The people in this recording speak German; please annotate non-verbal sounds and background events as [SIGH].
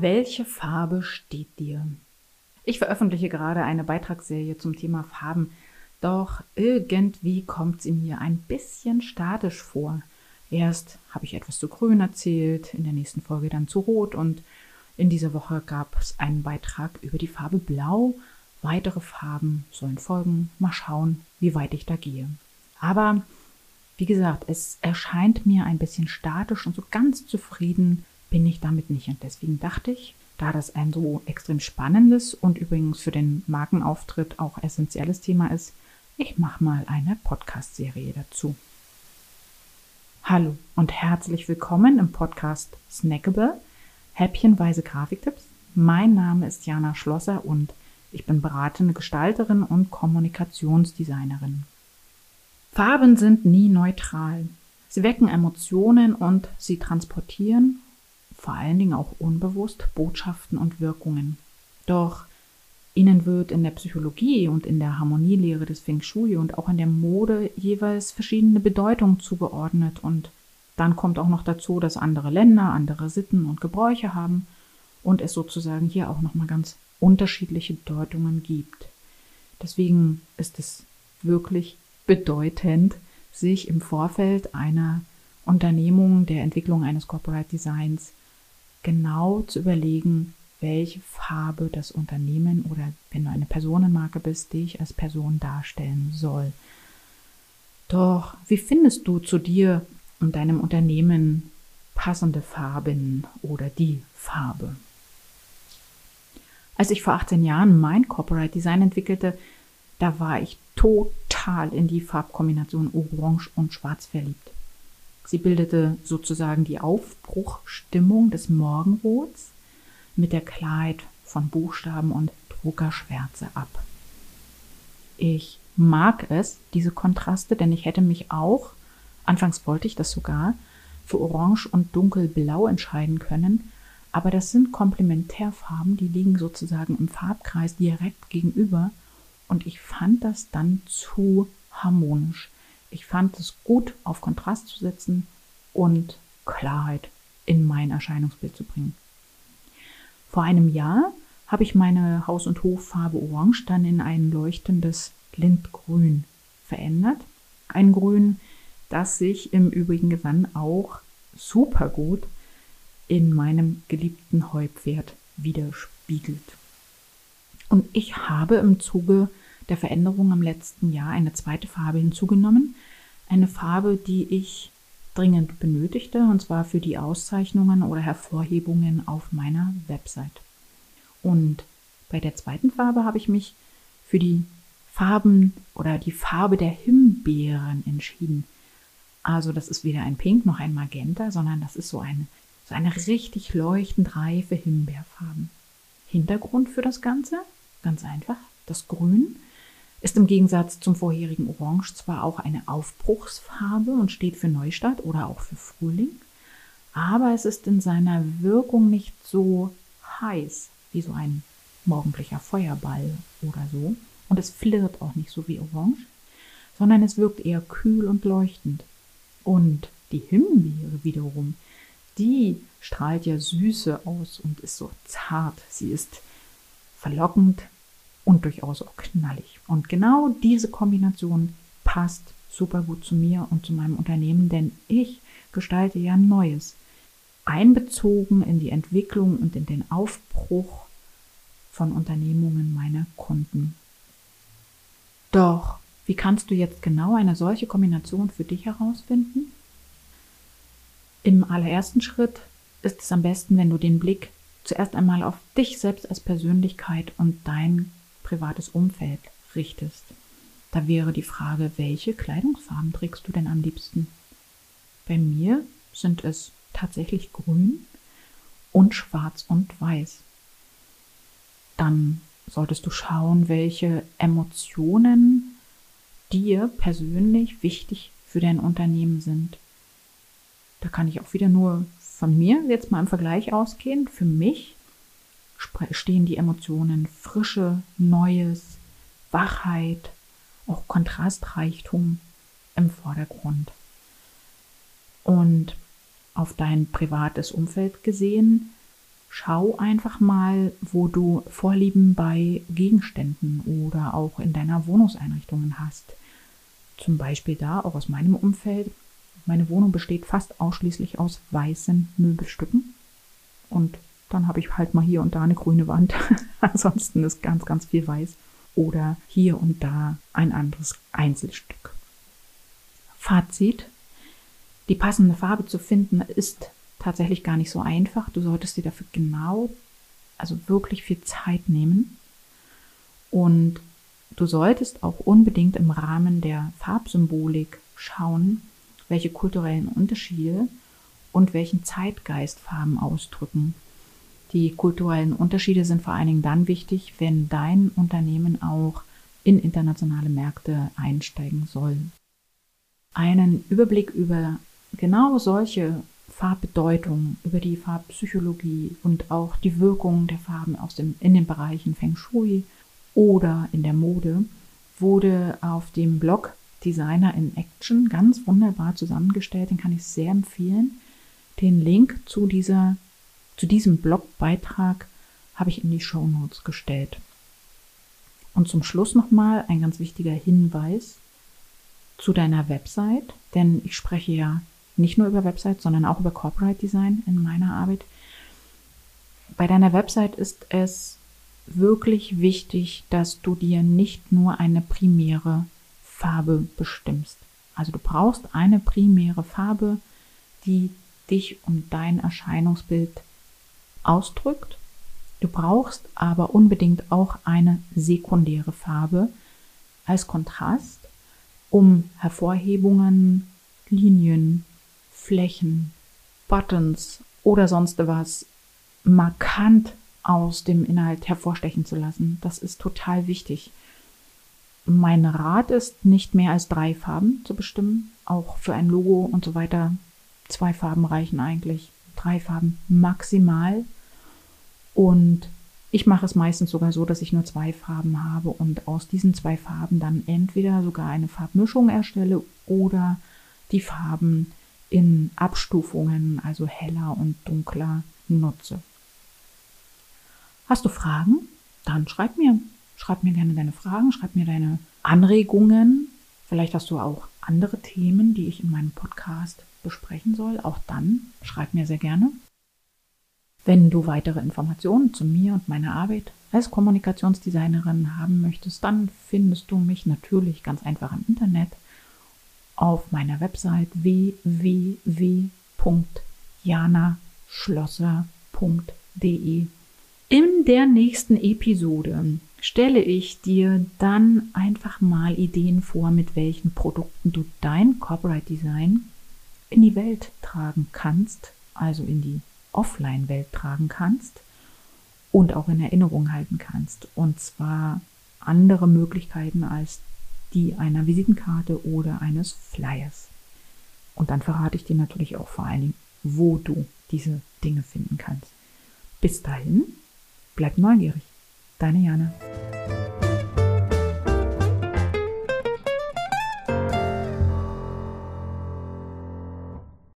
Welche Farbe steht dir? Ich veröffentliche gerade eine Beitragsserie zum Thema Farben, doch irgendwie kommt sie mir ein bisschen statisch vor. Erst habe ich etwas zu Grün erzählt, in der nächsten Folge dann zu Rot und in dieser Woche gab es einen Beitrag über die Farbe Blau. Weitere Farben sollen folgen. Mal schauen, wie weit ich da gehe. Aber wie gesagt, es erscheint mir ein bisschen statisch und so ganz zufrieden bin ich damit nicht. Und deswegen dachte ich, da das ein so extrem spannendes und übrigens für den Markenauftritt auch essentielles Thema ist, ich mache mal eine Podcast-Serie dazu. Hallo und herzlich willkommen im Podcast Snackable, häppchenweise Grafiktipps. Mein Name ist Jana Schlosser und ich bin beratende Gestalterin und Kommunikationsdesignerin. Farben sind nie neutral. Sie wecken Emotionen und sie transportieren vor allen Dingen auch unbewusst Botschaften und Wirkungen. Doch ihnen wird in der Psychologie und in der Harmonielehre des Feng Shui und auch in der Mode jeweils verschiedene Bedeutungen zugeordnet und dann kommt auch noch dazu, dass andere Länder andere Sitten und Gebräuche haben und es sozusagen hier auch nochmal ganz unterschiedliche Deutungen gibt. Deswegen ist es wirklich bedeutend, sich im Vorfeld einer Unternehmung der Entwicklung eines Corporate Designs genau zu überlegen, welche Farbe das Unternehmen oder wenn du eine Personenmarke bist, dich als Person darstellen soll. Doch wie findest du zu dir und deinem Unternehmen passende Farben oder die Farbe? Als ich vor 18 Jahren mein Corporate Design entwickelte, da war ich total in die Farbkombination Orange und Schwarz verliebt. Sie bildete sozusagen die Aufbruchstimmung des Morgenrots mit der Klarheit von Buchstaben und Druckerschwärze ab. Ich mag es, diese Kontraste, denn ich hätte mich auch, anfangs wollte ich das sogar, für Orange und Dunkelblau entscheiden können, aber das sind Komplementärfarben, die liegen sozusagen im Farbkreis direkt gegenüber und ich fand das dann zu harmonisch. Ich fand es gut, auf Kontrast zu setzen und Klarheit in mein Erscheinungsbild zu bringen. Vor einem Jahr habe ich meine Haus- und Hoffarbe Orange dann in ein leuchtendes Lindgrün verändert. Ein Grün, das sich im Übrigen dann auch super gut in meinem geliebten Heupferd widerspiegelt. Und ich habe im Zuge der Veränderung im letzten Jahr eine zweite Farbe hinzugenommen. Eine Farbe, die ich dringend benötigte, und zwar für die Auszeichnungen oder Hervorhebungen auf meiner Website. Und bei der zweiten Farbe habe ich mich für die Farben oder die Farbe der Himbeeren entschieden. Also das ist weder ein Pink noch ein Magenta, sondern das ist so eine, so eine richtig leuchtend reife Himbeerfarben. Hintergrund für das Ganze? Ganz einfach, das Grün ist im Gegensatz zum vorherigen Orange zwar auch eine Aufbruchsfarbe und steht für Neustart oder auch für Frühling, aber es ist in seiner Wirkung nicht so heiß wie so ein morgendlicher Feuerball oder so. Und es flirrt auch nicht so wie Orange, sondern es wirkt eher kühl und leuchtend. Und die Himbeere wiederum, die strahlt ja Süße aus und ist so zart. Sie ist verlockend, und durchaus auch knallig. Und genau diese Kombination passt super gut zu mir und zu meinem Unternehmen, denn ich gestalte ja Neues, einbezogen in die Entwicklung und in den Aufbruch von Unternehmungen meiner Kunden. Doch, wie kannst du jetzt genau eine solche Kombination für dich herausfinden? Im allerersten Schritt ist es am besten, wenn du den Blick zuerst einmal auf dich selbst als Persönlichkeit und dein privates Umfeld richtest. Da wäre die Frage, welche Kleidungsfarben trägst du denn am liebsten? Bei mir sind es tatsächlich grün und schwarz und weiß. Dann solltest du schauen, welche Emotionen dir persönlich wichtig für dein Unternehmen sind. Da kann ich auch wieder nur von mir jetzt mal im Vergleich ausgehen. Für mich stehen die Emotionen Frische, Neues, Wachheit, auch Kontrastreichtum im Vordergrund. Und auf dein privates Umfeld gesehen, Schau einfach mal, wo du Vorlieben bei Gegenständen oder auch in deiner Wohnungseinrichtungen hast. Zum Beispiel da, auch aus meinem Umfeld. Meine Wohnung besteht fast ausschließlich aus weißen Möbelstücken. Und dann habe ich halt mal hier und da eine grüne Wand. [LAUGHS] Ansonsten ist ganz, ganz viel weiß. Oder hier und da ein anderes Einzelstück. Fazit. Die passende Farbe zu finden ist tatsächlich gar nicht so einfach. Du solltest dir dafür genau, also wirklich viel Zeit nehmen. Und du solltest auch unbedingt im Rahmen der Farbsymbolik schauen, welche kulturellen Unterschiede und welchen Zeitgeist Farben ausdrücken. Die kulturellen Unterschiede sind vor allen Dingen dann wichtig, wenn dein Unternehmen auch in internationale Märkte einsteigen soll. Einen Überblick über genau solche Farbbedeutung, über die Farbpsychologie und auch die Wirkung der Farben aus dem, in den Bereichen Feng Shui oder in der Mode wurde auf dem Blog Designer in Action ganz wunderbar zusammengestellt. Den kann ich sehr empfehlen. Den Link zu dieser, zu diesem Blogbeitrag habe ich in die Show Notes gestellt. Und zum Schluss nochmal ein ganz wichtiger Hinweis zu deiner Website, denn ich spreche ja nicht nur über Website, sondern auch über Corporate Design in meiner Arbeit. Bei deiner Website ist es wirklich wichtig, dass du dir nicht nur eine primäre Farbe bestimmst. Also du brauchst eine primäre Farbe, die dich und dein Erscheinungsbild ausdrückt. Du brauchst aber unbedingt auch eine sekundäre Farbe als Kontrast, um Hervorhebungen, Linien, Flächen, Buttons oder sonst was markant aus dem Inhalt hervorstechen zu lassen. Das ist total wichtig. Mein Rat ist, nicht mehr als drei Farben zu bestimmen. Auch für ein Logo und so weiter. Zwei Farben reichen eigentlich. Drei Farben maximal. Und ich mache es meistens sogar so, dass ich nur zwei Farben habe und aus diesen zwei Farben dann entweder sogar eine Farbmischung erstelle oder die Farben in Abstufungen, also heller und dunkler, nutze. Hast du Fragen? Dann schreib mir. Schreib mir gerne deine Fragen, schreib mir deine Anregungen. Vielleicht hast du auch andere Themen, die ich in meinem Podcast besprechen soll. Auch dann schreib mir sehr gerne. Wenn du weitere Informationen zu mir und meiner Arbeit als Kommunikationsdesignerin haben möchtest, dann findest du mich natürlich ganz einfach im Internet auf meiner Website www.janaschlosser.de. In der nächsten Episode stelle ich dir dann einfach mal Ideen vor, mit welchen Produkten du dein Corporate Design in die Welt tragen kannst, also in die Offline-Welt tragen kannst und auch in Erinnerung halten kannst. Und zwar andere Möglichkeiten als die einer Visitenkarte oder eines Flyers. Und dann verrate ich dir natürlich auch vor allen Dingen, wo du diese Dinge finden kannst. Bis dahin, bleib neugierig. Deine Jana.